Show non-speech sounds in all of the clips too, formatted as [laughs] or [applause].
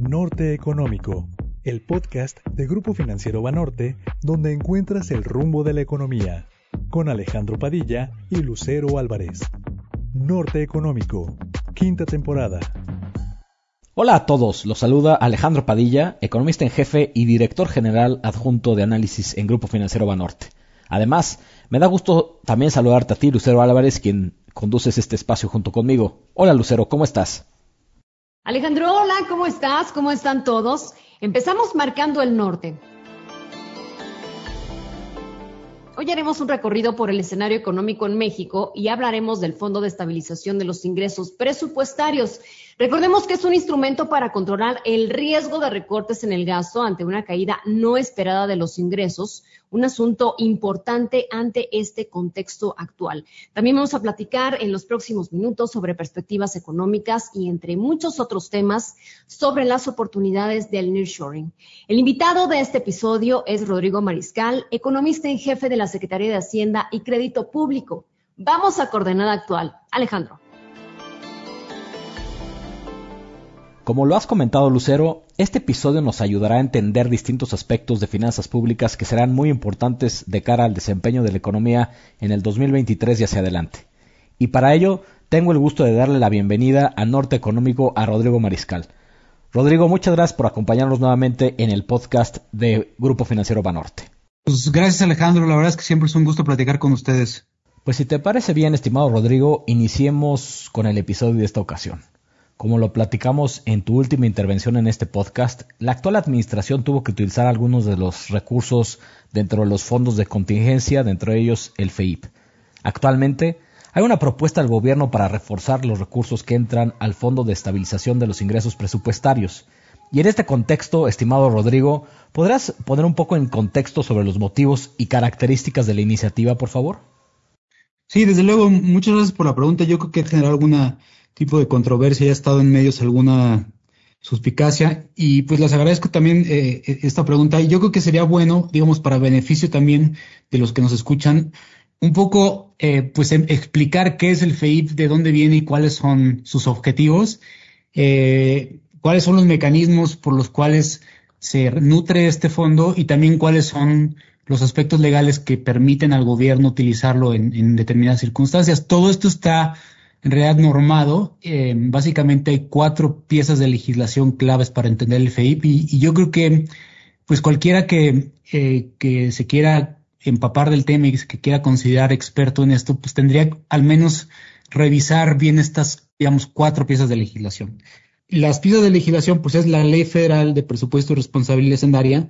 Norte Económico, el podcast de Grupo Financiero Banorte, donde encuentras el rumbo de la economía, con Alejandro Padilla y Lucero Álvarez. Norte Económico, quinta temporada. Hola a todos, los saluda Alejandro Padilla, economista en jefe y director general adjunto de análisis en Grupo Financiero Banorte. Además, me da gusto también saludarte a ti, Lucero Álvarez, quien conduces este espacio junto conmigo. Hola Lucero, ¿cómo estás? Alejandro, hola, ¿cómo estás? ¿Cómo están todos? Empezamos marcando el norte. Hoy haremos un recorrido por el escenario económico en México y hablaremos del Fondo de Estabilización de los Ingresos Presupuestarios. Recordemos que es un instrumento para controlar el riesgo de recortes en el gasto ante una caída no esperada de los ingresos, un asunto importante ante este contexto actual. También vamos a platicar en los próximos minutos sobre perspectivas económicas y entre muchos otros temas sobre las oportunidades del nearshoring. El invitado de este episodio es Rodrigo Mariscal, economista en jefe de la Secretaría de Hacienda y Crédito Público. Vamos a coordenada actual. Alejandro. Como lo has comentado Lucero, este episodio nos ayudará a entender distintos aspectos de finanzas públicas que serán muy importantes de cara al desempeño de la economía en el 2023 y hacia adelante. Y para ello, tengo el gusto de darle la bienvenida a Norte Económico a Rodrigo Mariscal. Rodrigo, muchas gracias por acompañarnos nuevamente en el podcast de Grupo Financiero Banorte. Pues gracias Alejandro, la verdad es que siempre es un gusto platicar con ustedes. Pues si te parece bien, estimado Rodrigo, iniciemos con el episodio de esta ocasión. Como lo platicamos en tu última intervención en este podcast, la actual administración tuvo que utilizar algunos de los recursos dentro de los fondos de contingencia, dentro de ellos el FEIP. Actualmente hay una propuesta del gobierno para reforzar los recursos que entran al Fondo de Estabilización de los Ingresos Presupuestarios. Y en este contexto, estimado Rodrigo, ¿podrás poner un poco en contexto sobre los motivos y características de la iniciativa, por favor? Sí, desde luego, muchas gracias por la pregunta. Yo creo que generar alguna tipo de controversia, ya ha estado en medios alguna suspicacia y pues les agradezco también eh, esta pregunta y yo creo que sería bueno, digamos, para beneficio también de los que nos escuchan, un poco eh, pues em, explicar qué es el FEIP, de dónde viene y cuáles son sus objetivos, eh, cuáles son los mecanismos por los cuales se nutre este fondo y también cuáles son los aspectos legales que permiten al gobierno utilizarlo en determinadas circunstancias. Todo esto está en realidad normado. Eh, básicamente hay cuatro piezas de legislación claves para entender el FEIP y, yo creo que pues cualquiera que, eh, que se quiera empapar del tema y que quiera considerar experto en esto, pues tendría al menos revisar bien estas, digamos, cuatro piezas de legislación. Las piezas de legislación, pues es la Ley Federal de Presupuesto y Responsabilidad Sendaria.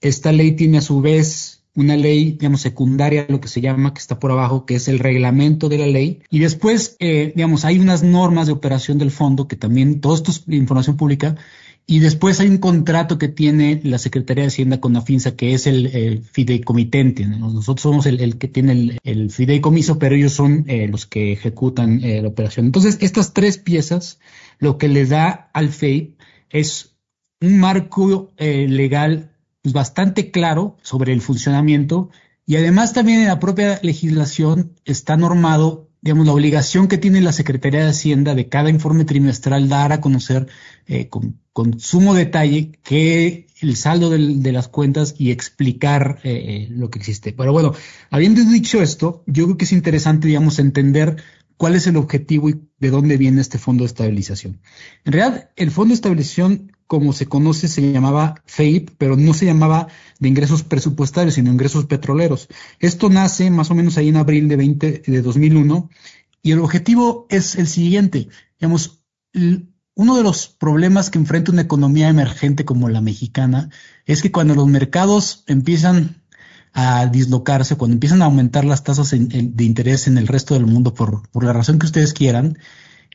Esta ley tiene a su vez una ley, digamos, secundaria, lo que se llama, que está por abajo, que es el reglamento de la ley. Y después, eh, digamos, hay unas normas de operación del fondo, que también, todo esto es información pública. Y después hay un contrato que tiene la Secretaría de Hacienda con la FINSA, que es el, fideicomitente. Nosotros somos el, que tiene el, fideicomiso, pero ellos son eh, los que ejecutan eh, la operación. Entonces, estas tres piezas, lo que le da al FEI es un marco legal pues, bastante claro sobre el funcionamiento y además también en la propia legislación está normado, digamos, la obligación que tiene la Secretaría de Hacienda de cada informe trimestral dar a conocer eh, con, sumo detalle que el saldo de las cuentas y explicar eh, lo que existe. Pero bueno, habiendo dicho esto, yo creo que es interesante, digamos, entender cuál es el objetivo y de dónde viene este fondo de estabilización. En realidad, el fondo de estabilización como se conoce, se llamaba FEIP, pero no se llamaba de ingresos presupuestarios, sino ingresos petroleros. Esto nace más o menos ahí en abril de, 20, de 2001 y el objetivo es el siguiente. Digamos, uno de los problemas que enfrenta una economía emergente como la mexicana es que cuando los mercados empiezan a dislocarse, cuando empiezan a aumentar las tasas de interés en el resto del mundo por, por la razón que ustedes quieran,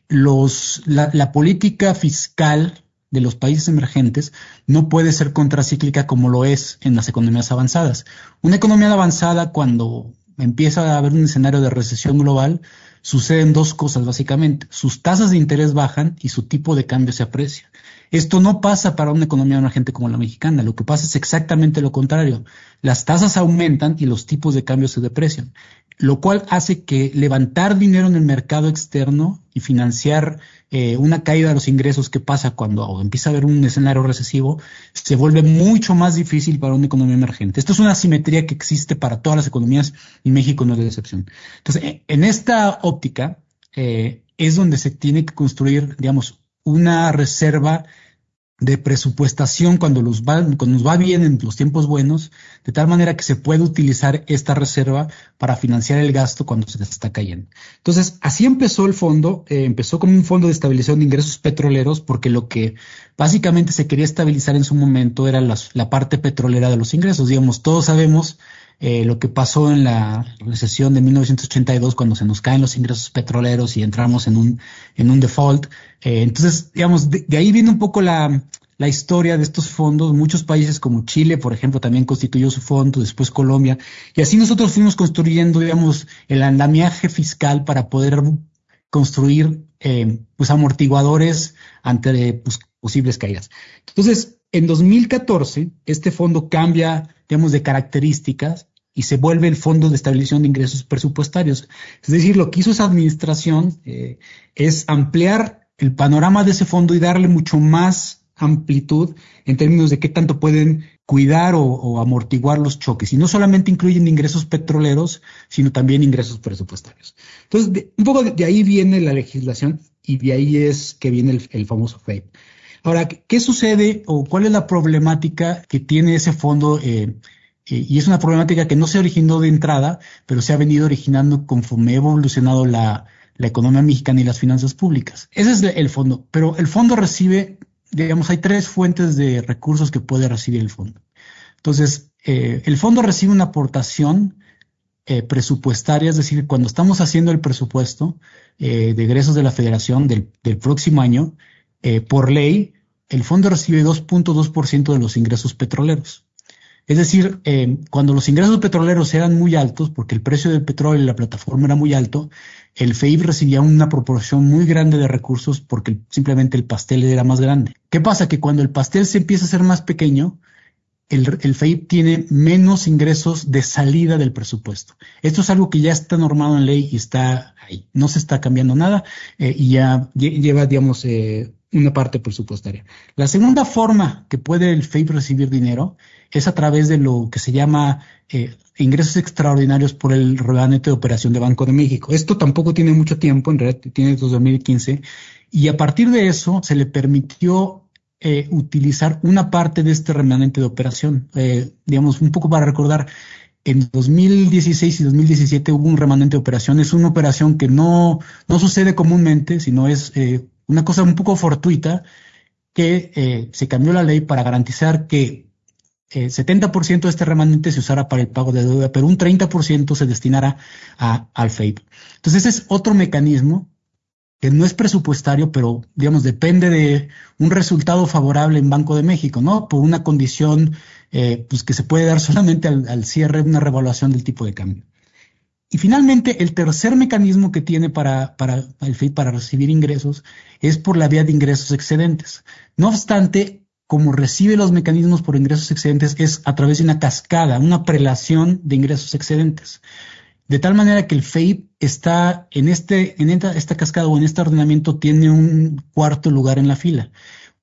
la política fiscal de los países emergentes no puede ser contracíclica como lo es en las economías avanzadas. Una economía avanzada cuando empieza a haber un escenario de recesión global suceden dos cosas básicamente. Sus tasas de interés bajan y su tipo de cambio se aprecia. Esto no pasa para una economía emergente como la mexicana. Lo que pasa es exactamente lo contrario. Las tasas aumentan y los tipos de cambio se deprecian, lo cual hace que levantar dinero en el mercado externo y financiar eh, una caída de los ingresos que pasa cuando empieza a haber un escenario recesivo se vuelve mucho más difícil para una economía emergente. Esto es una asimetría que existe para todas las economías y México no es la excepción. Entonces, en esta óptica eh, es donde se tiene que construir, digamos, una reserva de presupuestación cuando, nos va bien en los tiempos buenos, de tal manera que se puede utilizar esta reserva para financiar el gasto cuando se está cayendo. Entonces, así empezó el fondo, eh, empezó como un fondo de estabilización de ingresos petroleros, porque lo que básicamente se quería estabilizar en su momento era la parte petrolera de los ingresos. Digamos, todos sabemos eh, lo que pasó en la recesión de 1982 cuando se nos caen los ingresos petroleros y entramos en un, en un default. Eh, entonces, digamos, de, ahí viene un poco la, la historia de estos fondos. Muchos países como Chile, por ejemplo, también constituyó su fondo, después Colombia. Y así nosotros fuimos construyendo, digamos, el andamiaje fiscal para poder construir eh, pues amortiguadores ante pues, posibles caídas. Entonces, en 2014, este fondo cambia digamos, de características y se vuelve el Fondo de Estabilización de Ingresos Presupuestarios. Es decir, lo que hizo esa administración eh, es ampliar el panorama de ese fondo y darle mucho más amplitud en términos de qué tanto pueden cuidar o, amortiguar los choques. Y no solamente incluyen ingresos petroleros, sino también ingresos presupuestarios. Entonces, un poco de, ahí viene la legislación y de ahí es que viene el, famoso FAPE. Ahora, ¿qué sucede o cuál es la problemática que tiene ese fondo? Eh, eh, y es una problemática que no se originó de entrada, pero se ha venido originando conforme ha evolucionado la, economía mexicana y las finanzas públicas. Ese es el fondo, pero el fondo recibe, digamos, hay tres fuentes de recursos que puede recibir el fondo. Entonces, eh, el fondo recibe una aportación presupuestaria, es decir, cuando estamos haciendo el presupuesto de egresos de la federación del, del próximo año, eh, por ley, el fondo recibe 2.2% de los ingresos petroleros. Es decir, eh, cuando los ingresos petroleros eran muy altos, porque el precio del petróleo y la plataforma era muy alto, el FEIP recibía una proporción muy grande de recursos porque simplemente el pastel era más grande. ¿Qué pasa? Que cuando el pastel se empieza a ser más pequeño, el, el FEIP tiene menos ingresos de salida del presupuesto. Esto es algo que ya está normado en ley y está ahí. No se está cambiando nada eh, y ya lleva, digamos, eh, una parte presupuestaria. La segunda forma que puede el FEIP recibir dinero es a través de lo que se llama eh, ingresos extraordinarios por el remanente de operación de Banco de México. Esto tampoco tiene mucho tiempo, en realidad tiene desde 2015, y a partir de eso se le permitió eh, utilizar una parte de este remanente de operación. Eh, digamos, un poco para recordar, en 2016 y 2017 hubo un remanente de operación. Es una operación que no, no sucede comúnmente, sino es una cosa un poco fortuita que eh, se cambió la ley para garantizar que el eh, 70% de este remanente se usara para el pago de deuda, pero un 30% se destinara a, al FAPE. Entonces ese es otro mecanismo que no es presupuestario, pero digamos depende de un resultado favorable en Banco de México, ¿no? Por una condición eh, pues que se puede dar [laughs] solamente al, al cierre, una revaluación del tipo de cambio. Y finalmente, el tercer mecanismo que tiene para, para para recibir ingresos es por la vía de ingresos excedentes. No obstante, como recibe los mecanismos por ingresos excedentes es a través de una cascada, una prelación de ingresos excedentes. De tal manera que el FEIP está en, este, en esta, cascada o en este ordenamiento tiene un cuarto lugar en la fila.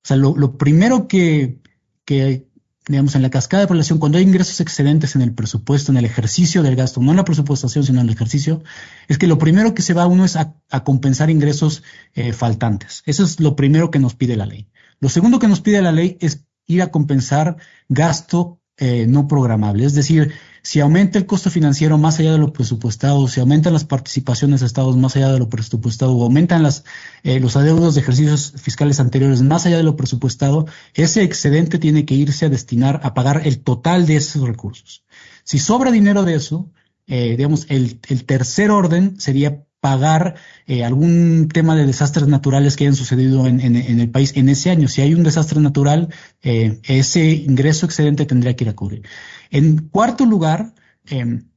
O sea, lo, lo primero que, que digamos, en la cascada de población, cuando hay ingresos excedentes en el presupuesto, en el ejercicio del gasto, no en la presupuestación, sino en el ejercicio, es que lo primero que se va uno es a, compensar ingresos eh, faltantes. Eso es lo primero que nos pide la ley. Lo segundo que nos pide la ley es ir a compensar gasto eh, no programable. Es decir, si aumenta el costo financiero más allá de lo presupuestado, si aumentan las participaciones de estados más allá de lo presupuestado, o aumentan las, eh, los adeudos de ejercicios fiscales anteriores más allá de lo presupuestado, ese excedente tiene que irse a destinar a pagar el total de esos recursos. Si sobra dinero de eso, eh, digamos, el, el tercer orden sería pagar eh, algún tema de desastres naturales que hayan sucedido en, el país en ese año. Si hay un desastre natural, eh, ese ingreso excedente tendría que ir a cubrir. En cuarto lugar, em,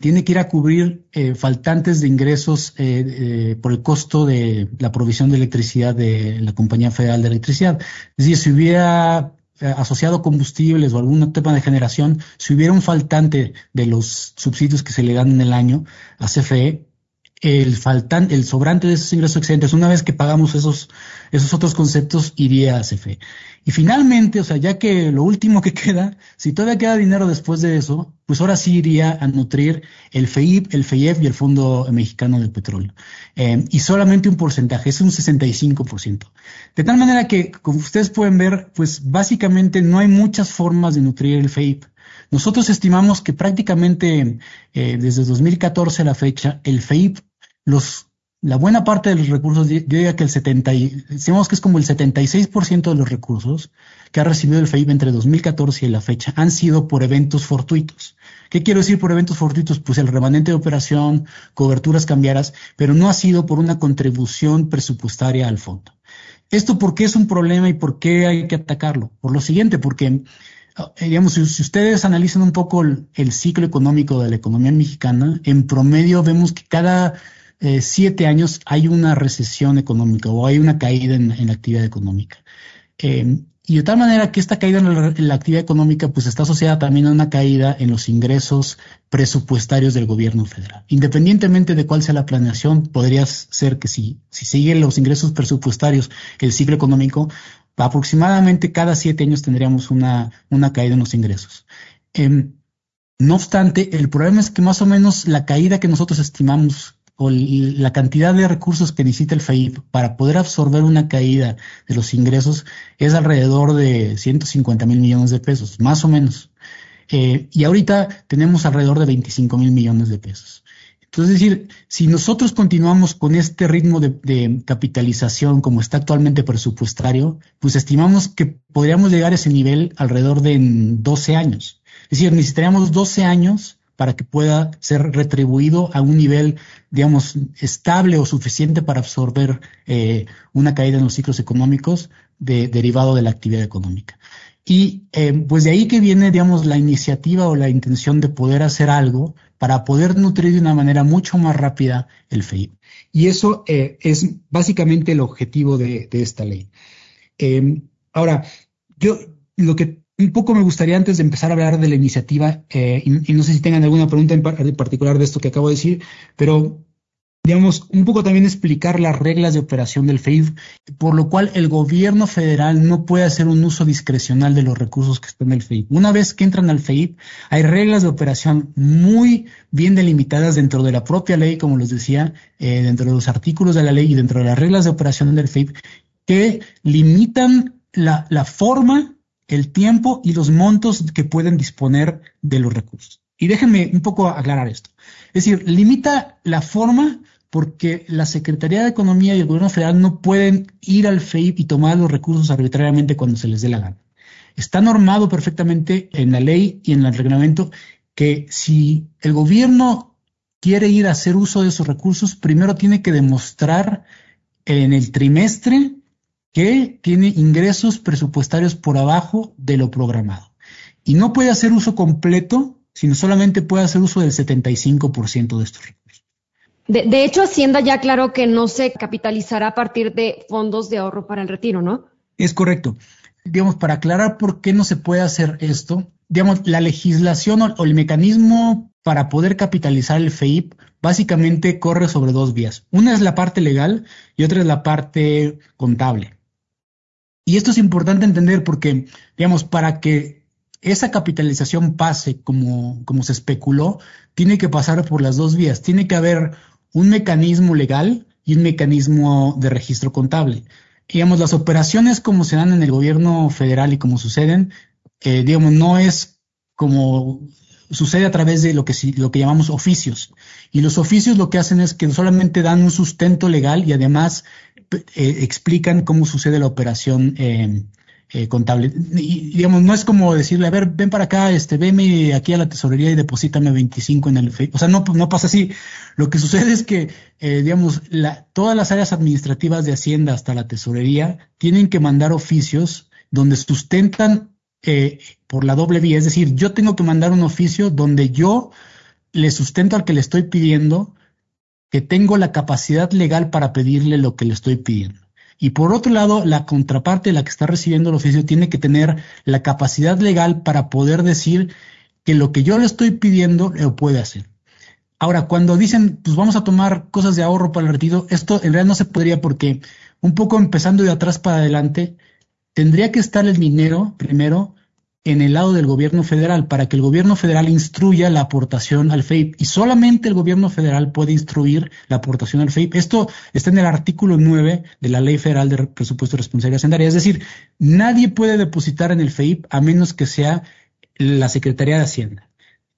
tiene que ir a cubrir eh, faltantes de ingresos por el costo de la provisión de electricidad de la Compañía Federal de Electricidad. Es decir, si hubiera asociado combustibles o algún tema de generación, si hubiera un faltante de los subsidios que se le dan en el año a CFE, el faltante, el sobrante de esos ingresos excedentes, una vez que pagamos esos, esos otros conceptos, iría a CFE. Y finalmente, o sea, ya que lo último que [laughs] queda, si todavía queda dinero después de eso, pues ahora sí iría a nutrir el FEIP, el FEIEF y el Fondo Mexicano del Petróleo. Eh, y solamente un porcentaje, es un 65%. De tal manera que, como ustedes pueden ver, pues básicamente no hay muchas formas de nutrir el FEIP. Nosotros estimamos que prácticamente eh, desde 2014 a la fecha, el FEIP los, la buena parte de los recursos, yo diría que el 70, decimos que es como el 76% de los recursos que ha recibido el FEIB entre 2014 y la fecha han sido por eventos fortuitos. ¿Qué quiero decir por eventos fortuitos? Pues el remanente de operación, coberturas cambiaras, pero no ha sido por una contribución presupuestaria al fondo. ¿Esto por qué es un problema y por qué hay que atacarlo? Por lo siguiente, porque eh, digamos, si, ustedes analizan un poco el, ciclo económico de la economía mexicana, en promedio vemos que cada eh, siete años hay una recesión económica o hay una caída en, la actividad económica. Eh, y de tal manera que esta caída en la, actividad económica pues está asociada también a una caída en los ingresos presupuestarios del gobierno federal. Independientemente de cuál sea la planeación, podría ser que si, si siguen los ingresos presupuestarios el ciclo económico, aproximadamente cada siete años tendríamos una, una caída en los ingresos. Em, no obstante, el problema es que más o menos la caída que nosotros estimamos la cantidad de recursos que necesita el FAIP para poder absorber una caída de los ingresos es alrededor de 150 mil millones de pesos, más o menos. Eh, y ahorita tenemos alrededor de 25 mil millones de pesos. Entonces, es decir, si nosotros continuamos con este ritmo de, de, capitalización como está actualmente presupuestario, pues estimamos que podríamos llegar a ese nivel alrededor de 12 años. Es decir, necesitaríamos 12 años para que pueda ser retribuido a un nivel, digamos, estable o suficiente para absorber eh, una caída en los ciclos económicos derivado de la actividad económica. Y eh, pues de ahí que viene, digamos, la iniciativa o la intención de poder hacer algo para poder nutrir de una manera mucho más rápida el FEI. Y eso eh, es básicamente el objetivo de, de esta ley. ahora, yo lo que un poco me gustaría antes de empezar a hablar de la iniciativa, eh, y, no sé si tengan alguna pregunta en, particular de esto que acabo de decir, pero digamos, un poco también explicar las reglas de operación del FEIF, por lo cual el gobierno federal no puede hacer un uso discrecional de los recursos que están en el FEIF. Una vez que entran al FEIF, hay reglas de operación muy bien delimitadas dentro de la propia ley, como les decía, eh, dentro de los artículos de la ley y dentro de las reglas de operación del FEIF, que limitan la, la forma el tiempo y los montos que pueden disponer de los recursos. Y déjenme un poco aclarar esto. Es decir, limita la forma porque la Secretaría de Economía y el Gobierno Federal no pueden ir al FEIP y tomar los recursos arbitrariamente cuando se les dé la gana. Está normado perfectamente en la ley y en el reglamento que si el gobierno quiere ir a hacer uso de esos recursos, primero tiene que demostrar en el trimestre que tiene ingresos presupuestarios por abajo de lo programado. Y no puede hacer uso completo, sino solamente puede hacer uso del 75% de estos recursos. De, hecho, Hacienda ya aclaró que no se capitalizará a partir de fondos de ahorro para el retiro, ¿no? Es correcto. Digamos, para aclarar por qué no se puede hacer esto, digamos, la legislación o, el mecanismo para poder capitalizar el FEIP básicamente corre sobre dos vías. Una es la parte legal y otra es la parte contable. Y esto es importante entender porque, digamos, para que esa capitalización pase como, como se especuló, tiene que pasar por las dos vías. Tiene que haber un mecanismo legal y un mecanismo de registro contable. Digamos, las operaciones como se dan en el gobierno federal y como suceden, eh, digamos, no es como sucede a través de lo que, lo que llamamos oficios. Y los oficios lo que hacen es que solamente dan un sustento legal y además eh, explican cómo sucede la operación eh, eh, contable. Y, digamos, no es como decirle, a ver, ven para acá, este, veme aquí a la tesorería y deposítame 25 en el O sea, no, pasa así. Lo que sucede es que, digamos, la, todas las áreas administrativas de Hacienda hasta la tesorería tienen que mandar oficios donde sustentan por la doble vía. Es decir, yo tengo que mandar un oficio donde yo le sustento al que le estoy pidiendo que tengo la capacidad legal para pedirle lo que le estoy pidiendo. Y por otro lado, la contraparte, la que está recibiendo el oficio, tiene que tener la capacidad legal para poder decir que lo que yo le estoy pidiendo lo puede hacer. Ahora, cuando dicen, pues vamos a tomar cosas de ahorro para el retiro, esto en realidad no se podría porque un poco empezando de atrás para adelante, tendría que estar el dinero primero en el lado del gobierno federal para que el gobierno federal instruya la aportación al FEIP y solamente el gobierno federal puede instruir la aportación al FEIP. Esto está en el artículo 9 de la Ley Federal de Presupuesto y Responsabilidad. Es decir, nadie puede depositar en el FEIP a menos que sea la Secretaría de Hacienda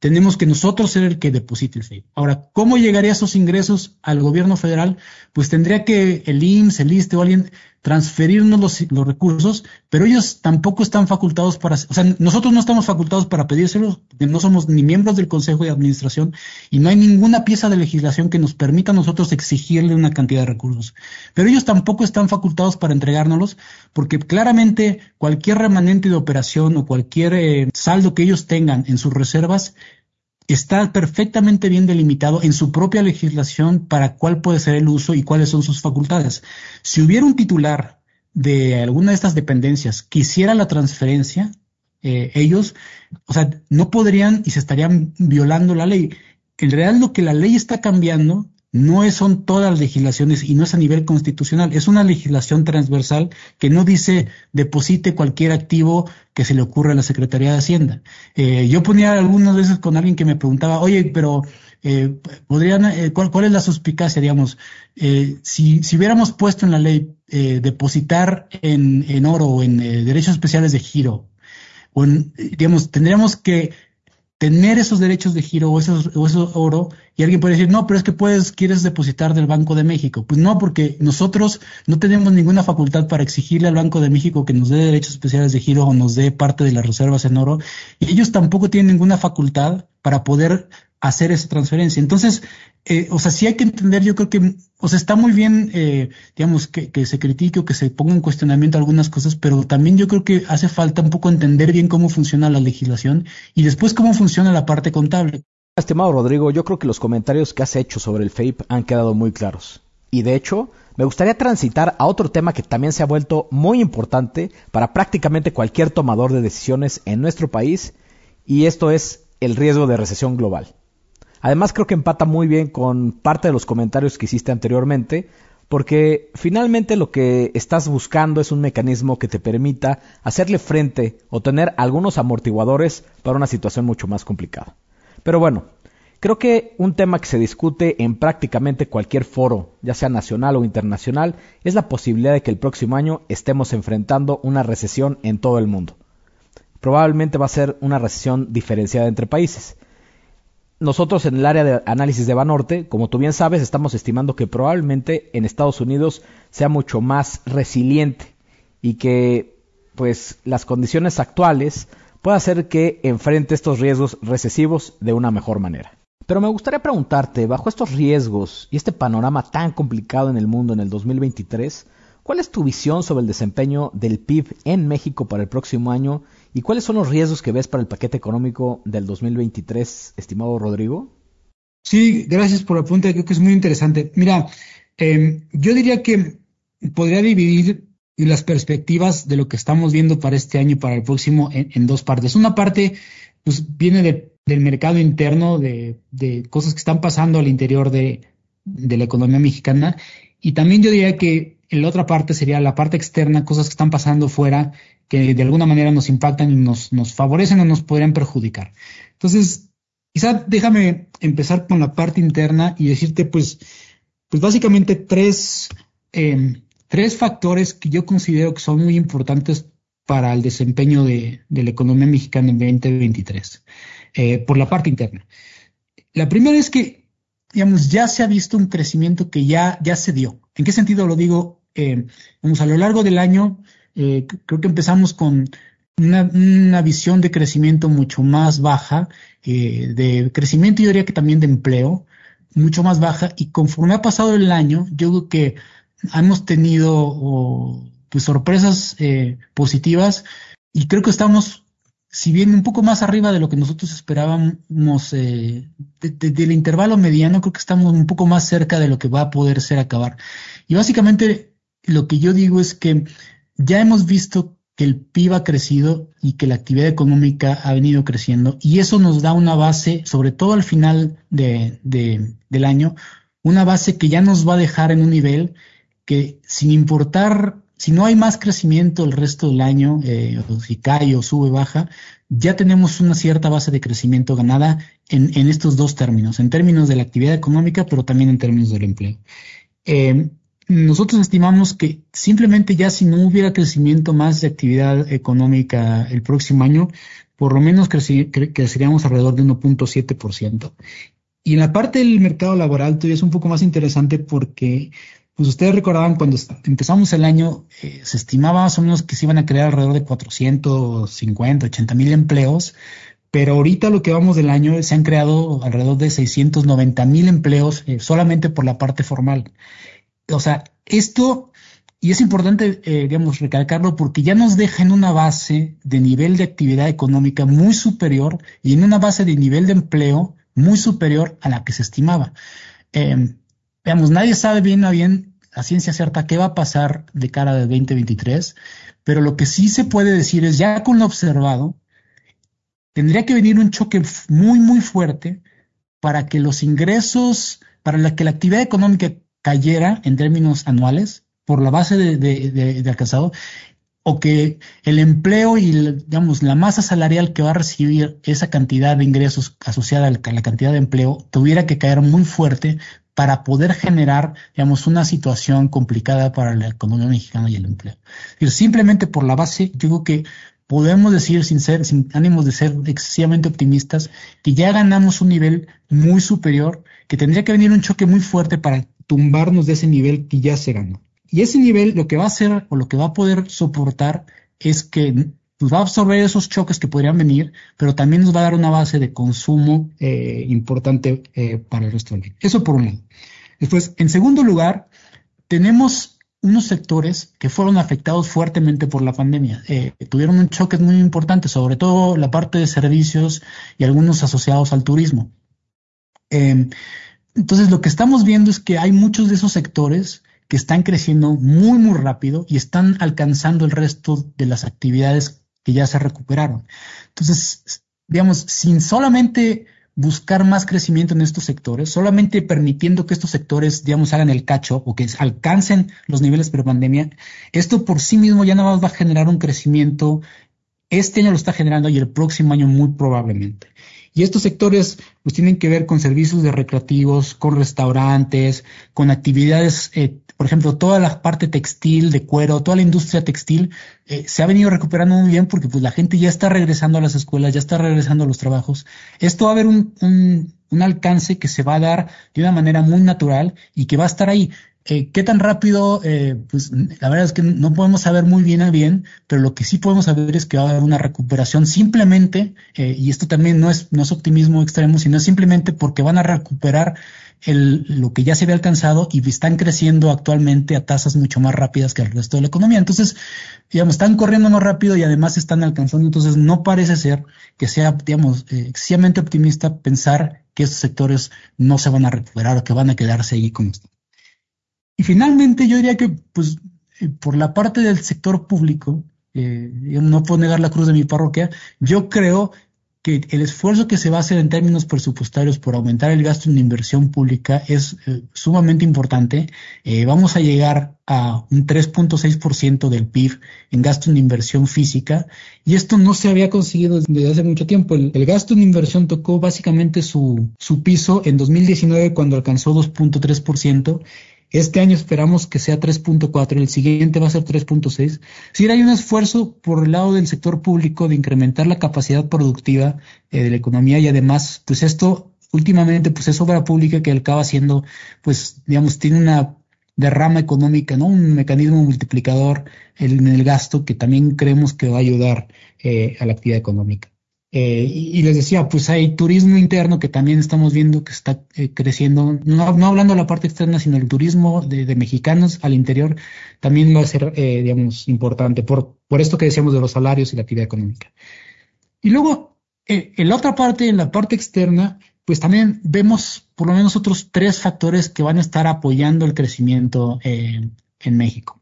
tenemos que nosotros ser el que deposite el FEIP. Ahora, ¿cómo llegaría esos ingresos al gobierno federal? Pues tendría que el IMSS, el ISTE o alguien transferirnos los, los, recursos, pero ellos tampoco están facultados para, o sea, nosotros no estamos facultados para pedírselos, no somos ni miembros del Consejo de Administración y no hay ninguna pieza de legislación que nos permita a nosotros exigirle una cantidad de recursos. Pero ellos tampoco están facultados para entregárnoslos, porque claramente cualquier remanente de operación o cualquier eh, saldo que ellos tengan en sus reservas está perfectamente bien delimitado en su propia legislación para cuál puede ser el uso y cuáles son sus facultades. Si hubiera un titular de alguna de estas dependencias que hiciera la transferencia, eh, ellos, o sea, no podrían y se estarían violando la ley. En realidad lo que la ley está cambiando no son todas las legislaciones y no es a nivel constitucional, es una legislación transversal que no dice deposite cualquier activo que se le ocurra a la Secretaría de Hacienda. Eh, yo ponía algunas veces con alguien que me preguntaba, oye, pero eh, podrían, eh, ¿cuál, es la suspicacia, digamos? si, si hubiéramos puesto en la ley depositar en, en oro o en derechos especiales de giro, o digamos, tendríamos que tener esos derechos de giro o esos, oro y alguien puede decir, no, pero es que puedes, quieres depositar del Banco de México. Pues no, porque nosotros no tenemos ninguna facultad para exigirle al Banco de México que nos dé derechos especiales de giro o nos dé parte de las reservas en oro. Y ellos tampoco tienen ninguna facultad para poder hacer esa transferencia. Entonces, eh, o sea, sí hay que entender, yo creo que, o sea, está muy bien, eh, digamos, que, se critique o que se ponga en cuestionamiento algunas cosas, pero también yo creo que hace falta un poco entender bien cómo funciona la legislación y después cómo funciona la parte contable. Estimado Rodrigo, yo creo que los comentarios que has hecho sobre el FAPE han quedado muy claros. Y de hecho, me gustaría transitar a otro tema que también se ha vuelto muy importante para prácticamente cualquier tomador de decisiones en nuestro país, y esto es el riesgo de recesión global. Además creo que empata muy bien con parte de los comentarios que hiciste anteriormente, porque finalmente lo que estás buscando es un mecanismo que te permita hacerle frente o tener algunos amortiguadores para una situación mucho más complicada. Pero bueno, creo que un tema que se discute en prácticamente cualquier foro, ya sea nacional o internacional, es la posibilidad de que el próximo año estemos enfrentando una recesión en todo el mundo. Probablemente va a ser una recesión diferenciada entre países nosotros en el área de análisis de Banorte, como tú bien sabes, estamos estimando que probablemente en Estados Unidos sea mucho más resiliente y que pues las condiciones actuales pueda hacer que enfrente estos riesgos recesivos de una mejor manera. Pero me gustaría preguntarte, bajo estos riesgos y este panorama tan complicado en el mundo en el 2023, ¿cuál es tu visión sobre el desempeño del PIB en México para el próximo año ¿Y cuáles son los riesgos que ves para el paquete económico del 2023, estimado Rodrigo? Sí, gracias por la pregunta, creo que es muy interesante. Mira, em, yo diría que podría dividir las perspectivas de lo que estamos viendo para este año y para el próximo en, dos partes. Una parte pues, viene del mercado interno, de, cosas que están pasando al interior de, de la economía mexicana. Y también yo diría que la otra parte sería la parte externa, cosas que están pasando fuera que de alguna manera nos impactan y nos, nos favorecen o nos podrían perjudicar. Entonces, quizá déjame empezar con la parte interna y decirte, pues, pues básicamente tres, em, tres factores que yo considero que son muy importantes para el desempeño de, la economía mexicana en 2023, eh, por la parte interna. La primera es que, digamos, ya se ha visto un crecimiento que ya, ya se dio. ¿En qué sentido lo digo? Eh, a lo largo del año, eh, creo que empezamos con una, visión de crecimiento mucho más baja, eh, de crecimiento yo diría que también de empleo, mucho más baja, y conforme ha pasado el año, yo creo que hemos tenido pues, sorpresas eh, positivas y creo que estamos si bien un poco más arriba de lo que nosotros esperábamos eh, del intervalo mediano, creo que estamos un poco más cerca de lo que va a poder ser acabar. Y básicamente lo que yo digo es que ya hemos visto que el PIB ha crecido y que la actividad económica ha venido creciendo y eso nos da una base, sobre todo al final de, del año, una base que ya nos va a dejar en un nivel que sin importar si no hay más crecimiento el resto del año, eh, o si cae o sube, baja, ya tenemos una cierta base de crecimiento ganada en, estos dos términos, en términos de la actividad económica, pero también en términos del empleo. Eh, nosotros estimamos que simplemente ya si no hubiera crecimiento más de actividad económica el próximo año, por lo menos creceríamos alrededor de 1.7%. Y en la parte del mercado laboral todavía es un poco más interesante porque pues ustedes recordaban cuando empezamos el año, eh, se estimaba más o menos que se iban a crear alrededor de 450, 80 mil empleos, pero ahorita lo que vamos del año se han creado alrededor de 690 mil empleos eh, solamente por la parte formal. O sea, esto, y es importante, eh, digamos, recalcarlo porque ya nos deja en una base de nivel de actividad económica muy superior y en una base de nivel de empleo muy superior a la que se estimaba. Eh, Veamos, nadie sabe bien a bien a ciencia cierta qué va a pasar de cara del 2023, pero lo que sí se puede decir es, ya con lo observado, tendría que venir un choque muy, muy fuerte para que los ingresos, para que la actividad económica cayera en términos anuales por la base de, de, alcanzado o que el empleo y digamos la masa salarial que va a recibir esa cantidad de ingresos asociada a la cantidad de empleo tuviera que caer muy fuerte para poder generar, digamos, una situación complicada para la economía mexicana y el empleo. simplemente por la base, yo creo que podemos decir sin ser, sin ánimos de ser excesivamente optimistas, que ya ganamos un nivel muy superior, que tendría que venir un choque muy fuerte para tumbarnos de ese nivel que ya se ganó. Y ese nivel lo que va a hacer o lo que va a poder soportar es que pues va a absorber esos choques que podrían venir, pero también nos va a dar una base de consumo eh, importante eh, para el resto del año. Eso por un lado. Después, en segundo lugar, tenemos unos sectores que fueron afectados fuertemente por la pandemia. Eh, tuvieron un choque muy importante, sobre todo la parte de servicios y algunos asociados al turismo. Entonces, lo que estamos viendo es que hay muchos de esos sectores que están creciendo muy, muy rápido y están alcanzando el resto de las actividades que ya se recuperaron. Entonces, digamos, sin solamente buscar más crecimiento en estos sectores, solamente permitiendo que estos sectores, digamos, hagan el cacho o que alcancen los niveles pre-pandemia, esto por sí mismo ya no va a generar un crecimiento. Este año lo está generando y el próximo año muy probablemente. Y estos sectores pues tienen que ver con servicios de recreativos, con restaurantes, con actividades eh, por ejemplo, toda la parte textil, de cuero, toda la industria textil, eh, se ha venido recuperando muy bien porque pues la gente ya está regresando a las escuelas, ya está regresando a los trabajos. Esto va a haber un, un, un alcance que se va a dar de una manera muy natural y que va a estar ahí. Eh, ¿Qué tan rápido? Eh, pues la verdad es que no podemos saber muy bien a bien, pero lo que sí podemos saber es que va a haber una recuperación simplemente, eh, y esto también no es, no es optimismo extremo, sino simplemente porque van a recuperar el, lo que ya se había alcanzado y están creciendo actualmente a tasas mucho más rápidas que el resto de la economía. Entonces, digamos, están corriendo más rápido y además están alcanzando. Entonces, no parece ser que sea, digamos, eh, excesivamente optimista pensar que estos sectores no se van a recuperar o que van a quedarse ahí como están. Y finalmente, yo diría que, pues, eh, por la parte del sector público, eh, yo no puedo negar la cruz de mi parroquia, yo creo que el esfuerzo que se va a hacer en términos presupuestarios por aumentar el gasto en inversión pública es eh, sumamente importante. Vamos a llegar a un 3.6% del PIB en gasto en inversión física y esto no se había conseguido desde hace mucho tiempo. El, el gasto en inversión tocó básicamente su, su piso en 2019 cuando alcanzó 2.3% este año esperamos que sea 3.4, el siguiente va a ser 3.6. Si hay un esfuerzo por el lado del sector público de incrementar la capacidad productiva eh, de la economía y además, pues esto últimamente pues es obra pública que acaba siendo, pues digamos, tiene una derrama económica, ¿no? Un mecanismo multiplicador en el gasto que también creemos que va a ayudar eh, a la actividad económica. Eh, y, les decía, pues hay turismo interno que también estamos viendo que está eh, creciendo, no, hablando de la parte externa, sino el turismo de, mexicanos al interior también va a ser, eh, digamos, importante por, por esto que decíamos de los salarios y la actividad económica. Y luego, en la otra parte, en la parte externa, pues también vemos por lo menos otros tres factores que van a estar apoyando el crecimiento en México.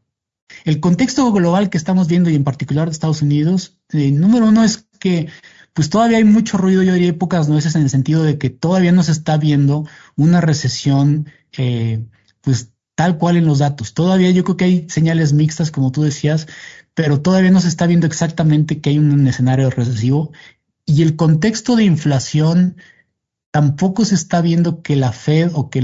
El contexto global que estamos viendo y en particular de Estados Unidos, número uno es que pues todavía hay mucho ruido, yo diría pocas nueces en el sentido de que todavía no se está viendo una recesión eh, pues tal cual en los datos. Todavía yo creo que hay señales mixtas, como tú decías, pero todavía no se está viendo exactamente que hay un escenario recesivo y el contexto de inflación tampoco se está viendo que la Fed o que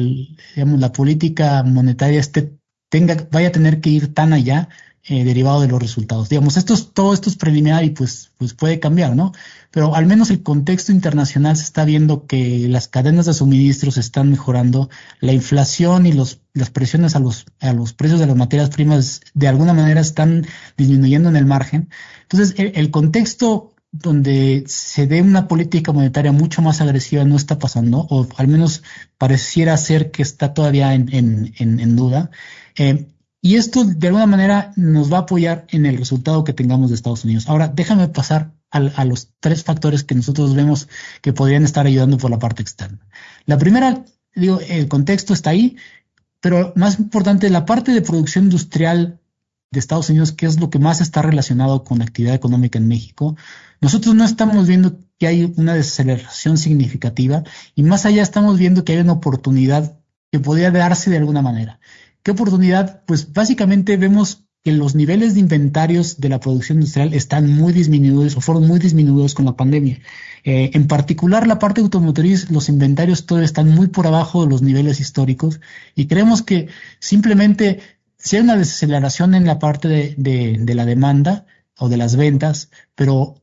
la política monetaria esté, tenga, vaya a tener que ir tan allá eh, derivado de los resultados. Digamos, esto es, todo esto es preliminar y pues, pues puede cambiar, ¿no? Pero al menos el contexto internacional se está viendo que las cadenas de suministros están mejorando, la inflación y los, las presiones a los, a los precios de las materias primas de alguna manera están disminuyendo en el margen. Entonces, el contexto donde se dé una política monetaria mucho más agresiva no está pasando, o al menos pareciera ser que está todavía en, en, en, duda. Eh, y esto de alguna manera nos va a apoyar en el resultado que tengamos de Estados Unidos. Ahora, déjame pasar a, a, los tres factores que nosotros vemos que podrían estar ayudando por la parte externa. La primera, digo, el contexto está ahí, pero más importante, la parte de producción industrial de Estados Unidos, que es lo que más está relacionado con la actividad económica en México, nosotros no estamos viendo que hay una desaceleración significativa y más allá estamos viendo que hay una oportunidad que podría darse de alguna manera. ¿Qué oportunidad? Pues básicamente vemos que los niveles de inventarios de la producción industrial están muy disminuidos o fueron muy disminuidos con la pandemia. Eh, en particular, la parte automotriz, los inventarios todavía están muy por abajo de los niveles históricos y creemos que simplemente si hay una desaceleración en la parte de, la demanda o de las ventas, pero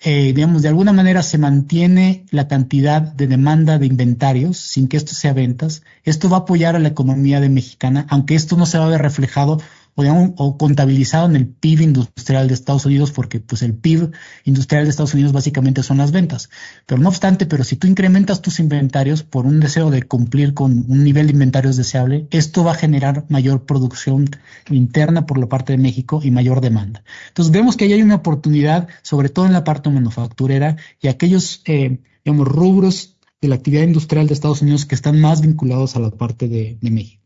eh, digamos, de alguna manera se mantiene la cantidad de demanda de inventarios sin que esto sea ventas. Esto va a apoyar a la economía de mexicana, aunque esto no se va a ver reflejado o, contabilizado en el PIB industrial de Estados Unidos, porque pues el PIB industrial de Estados Unidos básicamente son las ventas. Pero no obstante, pero si tú incrementas tus inventarios por un deseo de cumplir con un nivel de inventarios deseable, esto va a generar mayor producción interna por la parte de México y mayor demanda. Entonces vemos que ahí hay una oportunidad, sobre todo en la parte manufacturera y aquellos, eh, digamos, rubros de la actividad industrial de Estados Unidos que están más vinculados a la parte de, de México.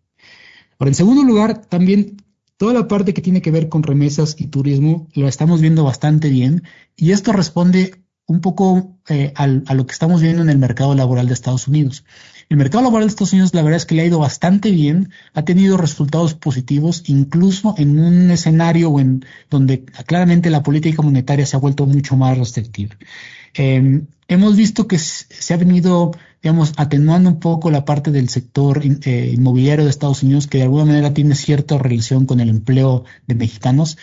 Ahora, en segundo lugar, también Toda la parte que tiene que ver con remesas y turismo lo estamos viendo bastante bien y esto responde un poco eh, a lo que estamos viendo en el mercado laboral de Estados Unidos. El mercado laboral de Estados Unidos la verdad es que le ha ido bastante bien, ha tenido resultados positivos, incluso en un escenario en donde claramente la política monetaria se ha vuelto mucho más restrictiva. Em, hemos visto que se ha venido digamos, atenuando un poco la parte del sector eh, inmobiliario de Estados Unidos, que de alguna manera tiene cierta relación con el empleo de mexicanos.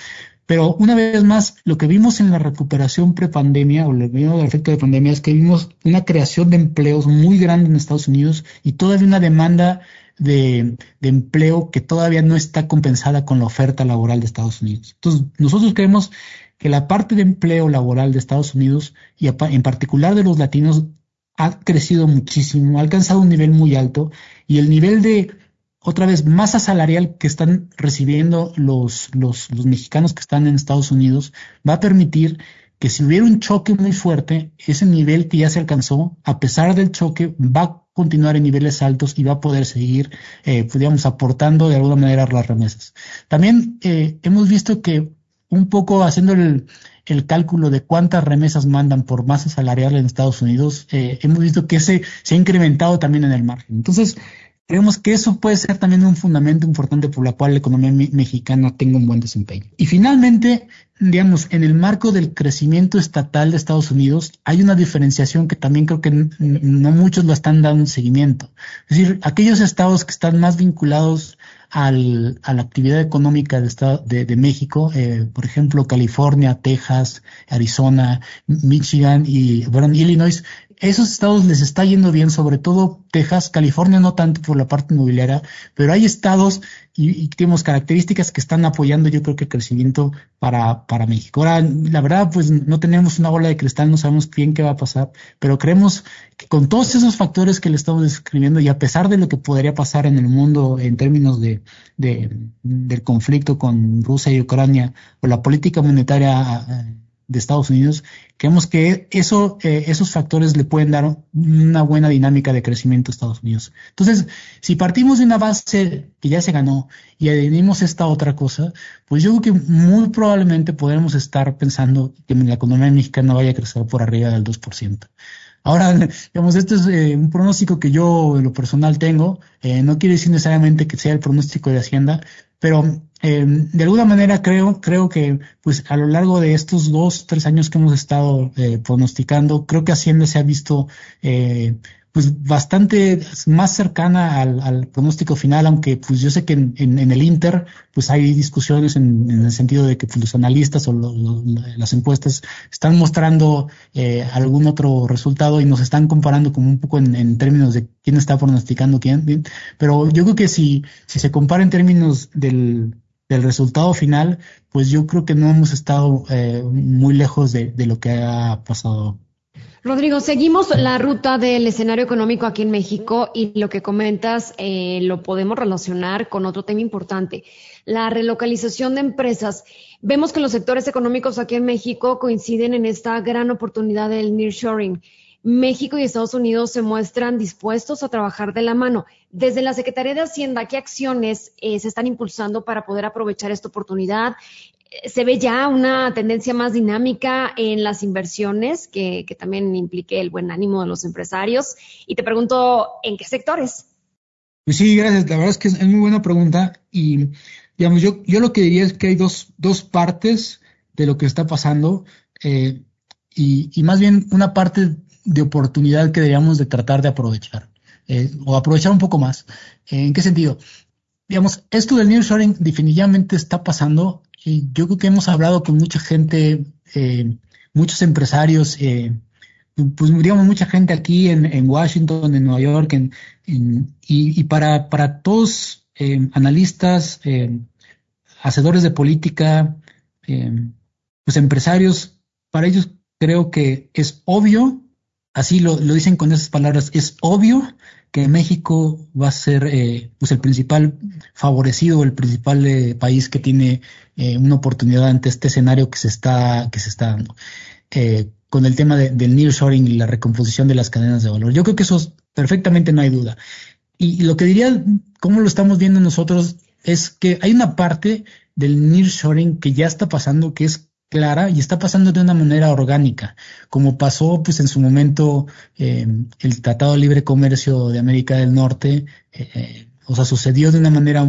Pero una vez más, lo que vimos en la recuperación prepandemia o lo que vimos del efecto de pandemia es que vimos una creación de empleos muy grande en Estados Unidos y todavía una demanda de, de, empleo que todavía no está compensada con la oferta laboral de Estados Unidos. Entonces, nosotros creemos que la parte de empleo laboral de Estados Unidos y en particular de los latinos ha crecido muchísimo, ha alcanzado un nivel muy alto y el nivel de, otra vez, masa salarial que están recibiendo los, los, los mexicanos que están en Estados Unidos va a permitir que si hubiera un choque muy fuerte, ese nivel que ya se alcanzó, a pesar del choque, va a continuar en niveles altos y va a poder seguir, eh, digamos, aportando de alguna manera las remesas. También eh, hemos visto que un poco haciendo el, el cálculo de cuántas remesas mandan por masa salarial en Estados Unidos, eh, hemos visto que ese se ha incrementado también en el margen. Entonces, creemos que eso puede ser también un fundamento importante por la cual la economía mexicana tenga un buen desempeño. Y finalmente, digamos, en el marco del crecimiento estatal de Estados Unidos, hay una diferenciación que también creo que no muchos lo están dando seguimiento. Es decir, aquellos estados que están más vinculados al, a la actividad económica de, estado, de, de México, eh, por ejemplo, California, Texas, Arizona, Michigan y bueno, Illinois, esos estados les está yendo bien, sobre todo Texas, California no tanto por la parte inmobiliaria, pero hay estados y, tenemos características que están apoyando yo creo que el crecimiento para, para México. Ahora, la verdad, pues no tenemos una bola de cristal, no sabemos bien qué va a pasar, pero creemos que con todos esos factores que le estamos describiendo y a pesar de lo que podría pasar en el mundo en términos de, de del conflicto con Rusia y Ucrania o la política monetaria de Estados Unidos, creemos que eso, eh, esos factores le pueden dar una buena dinámica de crecimiento a Estados Unidos. Entonces, si partimos de una base que ya se ganó y añadimos esta otra cosa, pues yo creo que muy probablemente podremos estar pensando que la economía mexicana vaya a crecer por arriba del 2%. Ahora, [laughs] digamos, este es eh, un pronóstico que yo en lo personal tengo. Eh, no quiere decir necesariamente que sea el pronóstico de Hacienda, pero eh, de alguna manera creo, creo que pues a lo largo de estos dos, tres años que hemos estado pronosticando, creo que Hacienda se ha visto pues bastante más cercana al, pronóstico final, aunque pues yo sé que en, el Inter pues hay discusiones en, el sentido de que pues, los analistas o las encuestas están mostrando eh, algún otro resultado y nos están comparando como un poco en, términos de quién está pronosticando quién, pero yo creo que si, si se compara en términos del, del resultado final, pues yo creo que no hemos estado eh, muy lejos de, lo que ha pasado Rodrigo, seguimos la ruta del escenario económico aquí en México y lo que comentas eh, lo podemos relacionar con otro tema importante, la relocalización de empresas. Vemos que los sectores económicos aquí en México coinciden en esta gran oportunidad del nearshoring. México y Estados Unidos se muestran dispuestos a trabajar de la mano. Desde la Secretaría de Hacienda, ¿qué acciones eh, se están impulsando para poder aprovechar esta oportunidad? se ve ya una tendencia más dinámica en las inversiones, que, también implique el buen ánimo de los empresarios. Y te pregunto, ¿en qué sectores? Pues sí, gracias. La verdad es que es, muy buena pregunta. Y, digamos, yo, yo lo que diría es que hay dos, dos partes de lo que está pasando. Eh, y, más bien una parte de oportunidad que deberíamos de tratar de aprovechar. Eh, o aprovechar un poco más. ¿En qué sentido? Digamos, esto del nearshoring definitivamente está pasando yo creo que hemos hablado con mucha gente, eh, muchos empresarios, eh, pues digamos mucha gente aquí en, Washington, en Nueva York, y, para, para todos analistas, hacedores de política, pues empresarios, para ellos creo que es obvio, así lo, dicen con esas palabras, es obvio que México va a ser eh, pues el principal favorecido, el principal eh, país que tiene eh, una oportunidad ante este escenario que se está, que se está dando. con el tema del nearshoring y la recomposición de las cadenas de valor. Yo creo que eso perfectamente no hay duda. Y, lo que diría, cómo lo estamos viendo nosotros, es que hay una parte del nearshoring que ya está pasando, que es clara y está pasando de una manera orgánica, como pasó pues en su momento eh, el Tratado de Libre Comercio de América del Norte, eh, eh, o sea, sucedió de una manera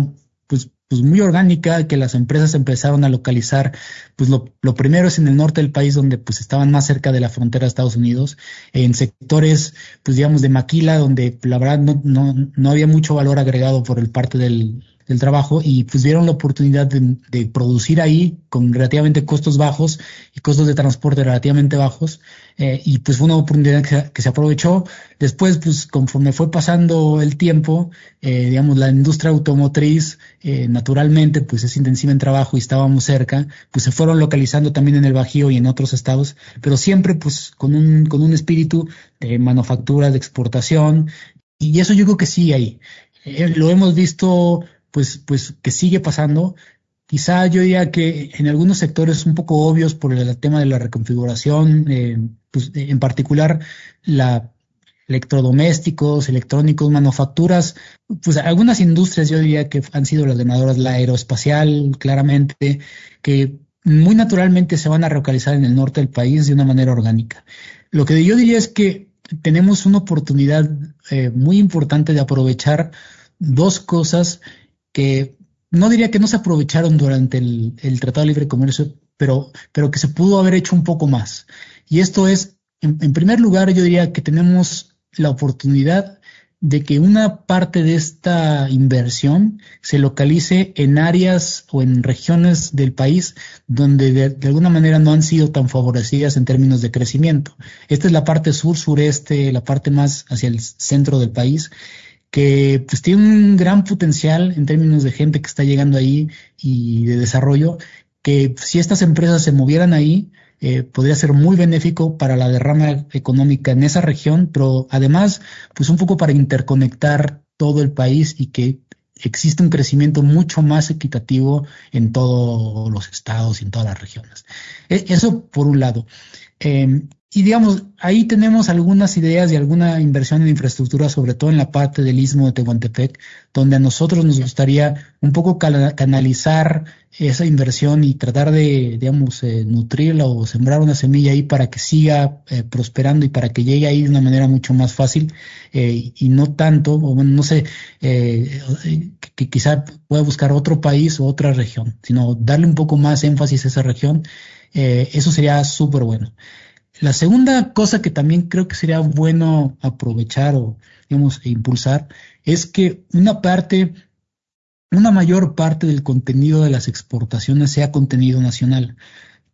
pues, pues muy orgánica, que las empresas empezaron a localizar, pues lo, lo, primero es en el norte del país donde pues estaban más cerca de la frontera de Estados Unidos, en sectores pues digamos de maquila donde la verdad no, no, no había mucho valor agregado por el parte del, del trabajo y pues dieron la oportunidad de, producir ahí con relativamente costos bajos y costos de transporte relativamente bajos eh, y pues fue una oportunidad que se, aprovechó. Después pues conforme fue pasando el tiempo, eh, digamos la industria automotriz eh, naturalmente pues es intensiva en trabajo y estábamos cerca, pues se fueron localizando también en el Bajío y en otros estados, pero siempre pues con un, con un espíritu de manufactura, de exportación y eso yo creo que sí hay. lo hemos visto pues, pues que sigue pasando. Quizá yo diría que en algunos sectores un poco obvios por el tema de la reconfiguración, eh, pues en particular la electrodomésticos, electrónicos, manufacturas, pues algunas industrias yo diría que han sido las ganadoras, la aeroespacial, claramente, que muy naturalmente se van a localizar en el norte del país de una manera orgánica. Lo que yo diría es que tenemos una oportunidad eh, muy importante de aprovechar dos cosas que no diría que no se aprovecharon durante el, Tratado de Libre Comercio, pero, pero que se pudo haber hecho un poco más. Y esto es, en, primer lugar, yo diría que tenemos la oportunidad de que una parte de esta inversión se localice en áreas o en regiones del país donde de, de, alguna manera no han sido tan favorecidas en términos de crecimiento. Esta es la parte sur-sureste, la parte más hacia el centro del país que pues tiene un gran potencial en términos de gente que está llegando ahí y de desarrollo, que si estas empresas se movieran ahí, eh, podría ser muy benéfico para la derrama económica en esa región, pero además, pues un poco para interconectar todo el país y que existe un crecimiento mucho más equitativo en todos los estados y en todas las regiones. E, eso por un lado. Em, y digamos, ahí tenemos algunas ideas y alguna inversión en infraestructura, sobre todo en la parte del istmo de Tehuantepec, donde a nosotros nos gustaría un poco canalizar esa inversión y tratar de, digamos, eh, nutrirla o sembrar una semilla ahí para que siga eh, prosperando y para que llegue ahí de una manera mucho más fácil eh, y no tanto, o bueno, no sé, que, quizá pueda buscar otro país o otra región, sino darle un poco más énfasis a esa región, eso sería súper bueno. La segunda cosa que también creo que sería bueno aprovechar o, digamos, e impulsar es que una parte, una mayor parte del contenido de las exportaciones sea contenido nacional.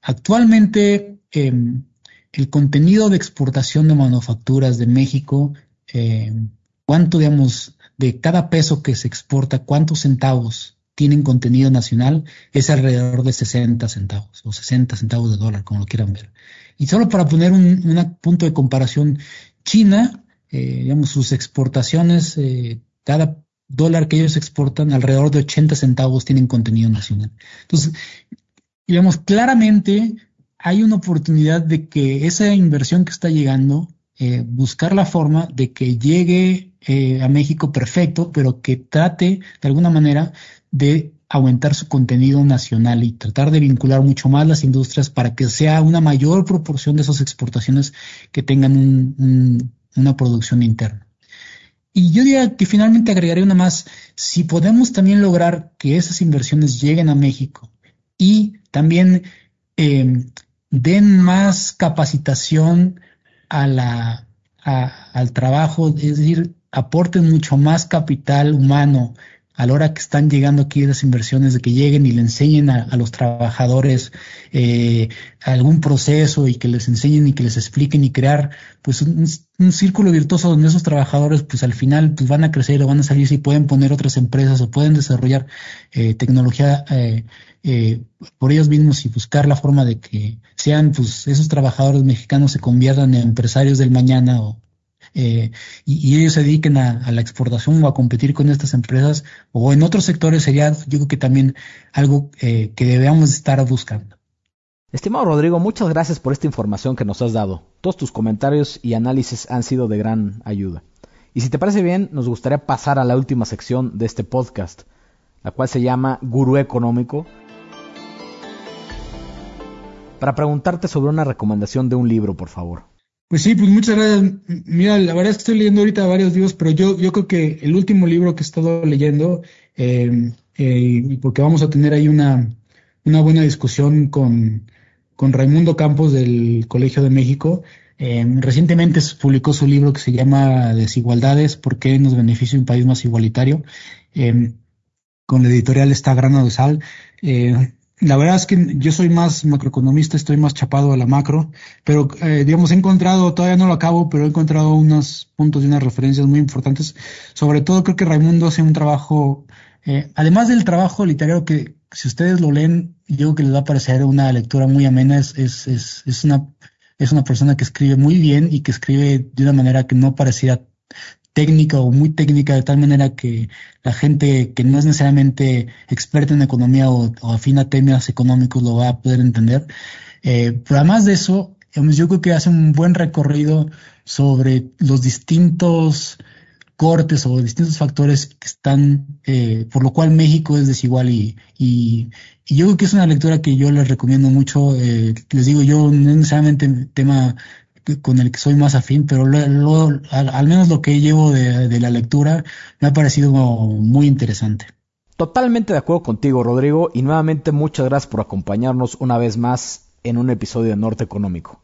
Actualmente, em, el contenido de exportación de manufacturas de México, em, cuánto, digamos, de cada peso que se exporta, cuántos centavos tienen contenido nacional, es alrededor de 60 centavos o 60 centavos de dólar, como lo quieran ver. Y solo para poner un, punto de comparación, China, eh, digamos, sus exportaciones, eh, cada dólar que ellos exportan, alrededor de 80 centavos tienen contenido nacional. Entonces, digamos, claramente hay una oportunidad de que esa inversión que está llegando, eh, buscar la forma de que llegue a México perfecto, pero que trate de alguna manera de aumentar su contenido nacional y tratar de vincular mucho más las industrias para que sea una mayor proporción de esas exportaciones que tengan una producción interna. Y yo diría que finalmente agregaré una más, si podemos también lograr que esas inversiones lleguen a México y también em, den más capacitación al trabajo, es decir, aporten mucho más capital humano a la hora que están llegando aquí las inversiones, de que lleguen y le enseñen a, los trabajadores eh, algún proceso y que les enseñen y que les expliquen y crear pues un, círculo virtuoso donde esos trabajadores pues al final pues van a crecer o van a salir si pueden poner otras empresas o pueden desarrollar eh, tecnología eh, por ellos mismos y buscar la forma de que sean pues esos trabajadores mexicanos se conviertan en empresarios del mañana o, eh, y, ellos se dediquen a, la exportación o a competir con estas empresas o en otros sectores sería yo creo que también algo eh, que debemos estar buscando. Estimado Rodrigo, muchas gracias por esta información que nos has dado. Todos tus comentarios y análisis han sido de gran ayuda. Y si te parece bien, nos gustaría pasar a la última sección de este podcast, la cual se llama Gurú Económico, para preguntarte sobre una recomendación de un libro, por favor. Pues sí, pues muchas gracias. Mira, la verdad estoy leyendo ahorita varios libros, pero yo, yo creo que el último libro que he estado leyendo, eh, eh, porque vamos a tener ahí una, una buena discusión con, con Raimundo Campos del Colegio de México. Eh, recientemente publicó su libro que se llama Desigualdades, ¿por qué nos beneficia un país más igualitario? con la editorial está Grano de Sal. La verdad es que yo soy más macroeconomista, estoy más chapado a la macro, pero eh, digamos he encontrado, todavía no lo acabo, pero he encontrado unos puntos y unas referencias muy importantes. Sobre todo creo que Raimundo hace un trabajo, eh, además del trabajo literario que si ustedes lo leen, yo creo que les va a parecer una lectura muy amena, es, es, es, una es una persona que escribe muy bien y que escribe de una manera que no parecía técnica o muy técnica de tal manera que la gente que no es necesariamente experta en economía o, afina temas económicos lo va a poder entender. Eh, pero además de eso, yo creo que hace un buen recorrido sobre los distintos cortes o distintos factores que están, eh, por lo cual México es desigual y, y, yo creo que es una lectura que yo les recomiendo mucho. Eh, les digo, yo no es necesariamente tema con el que soy más afín, pero al, menos lo que llevo de, la lectura me ha parecido muy interesante. Totalmente de acuerdo contigo, Rodrigo, y nuevamente muchas gracias por acompañarnos una vez más en un episodio de Norte Económico.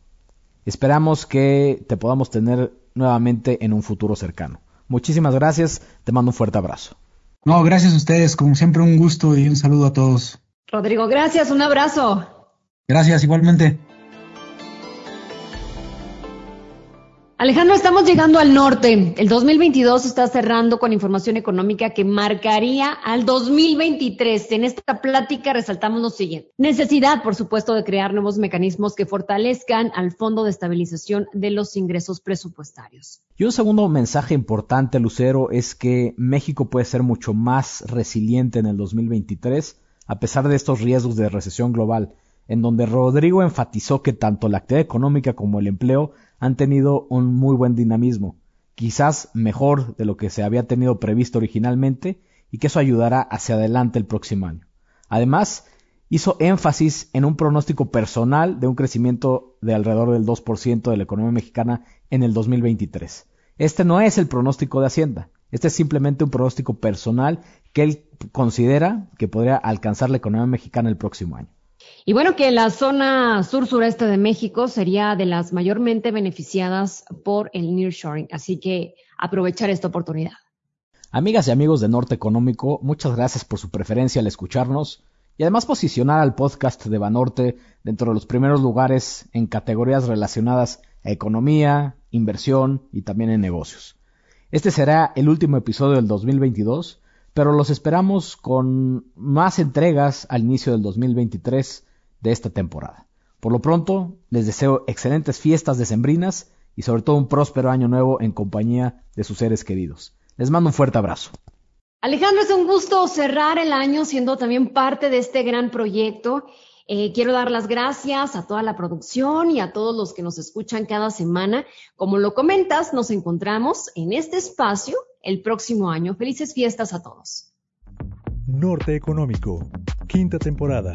Esperamos que te podamos tener nuevamente en un futuro cercano. Muchísimas gracias, te mando un fuerte abrazo. No, gracias a ustedes, como siempre un gusto y un saludo a todos. Rodrigo, gracias, un abrazo. Gracias, igualmente. Alejandro, estamos llegando al norte. El 2022 está cerrando con información económica que marcaría al 2023. En esta plática resaltamos lo siguiente. Necesidad, por supuesto, de crear nuevos mecanismos que fortalezcan al Fondo de Estabilización de los Ingresos Presupuestarios. Y un segundo mensaje importante, Lucero, es que México puede ser mucho más resiliente en el 2023 a pesar de estos riesgos de recesión global, en donde Rodrigo enfatizó que tanto la actividad económica como el empleo han tenido un muy buen dinamismo, quizás mejor de lo que se había tenido previsto originalmente y que eso ayudará hacia adelante el próximo año. Además, hizo énfasis en un pronóstico personal de un crecimiento de alrededor del 2% de la economía mexicana en el 2023. Este no es el pronóstico de Hacienda, este es simplemente un pronóstico personal que él considera que podría alcanzar la economía mexicana el próximo año. Y bueno, que la zona sur-sureste de México sería de las mayormente beneficiadas por el nearshoring. Así que aprovechar esta oportunidad. Amigas y amigos de Norte Económico, muchas gracias por su preferencia al escucharnos y además posicionar al podcast de Banorte dentro de los primeros lugares en categorías relacionadas a economía, inversión y también en negocios. Este será el último episodio del 2022, pero los esperamos con más entregas al inicio del 2023 de esta temporada. Por lo pronto, les deseo excelentes fiestas decembrinas y sobre todo un próspero año nuevo en compañía de sus seres queridos. Les mando un fuerte abrazo. Alejandro, es un gusto cerrar el año siendo también parte de este gran proyecto. Eh, quiero dar las gracias a toda la producción y a todos los que nos escuchan cada semana. Como lo comentas, nos encontramos en este espacio el próximo año. Felices fiestas a todos. Norte Económico, quinta temporada.